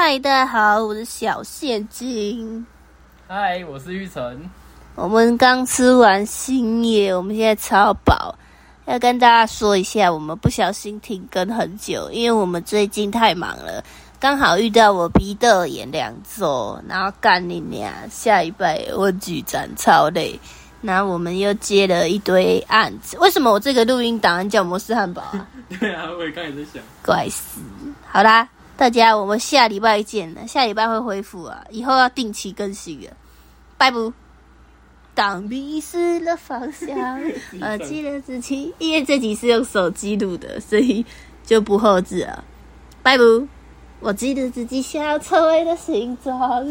嗨，大家好，我是小现金。嗨，我是玉成。我们刚吃完新野，我们现在超饱。要跟大家说一下，我们不小心停更很久，因为我们最近太忙了，刚好遇到我鼻窦炎两周，然后干你娘，下一拜我举展超累，然后我们又接了一堆案子。为什么我这个录音档案叫摩斯汉堡啊？对啊，我也刚才在想，怪死！好啦，大家我们下礼拜见了，下礼拜会恢复啊，以后要定期更新啊，拜不。当迷失了方向，我，记得自己，因为这集是用手机录的，所以就不后置啊。拜不，我记得自己想要成为的形状。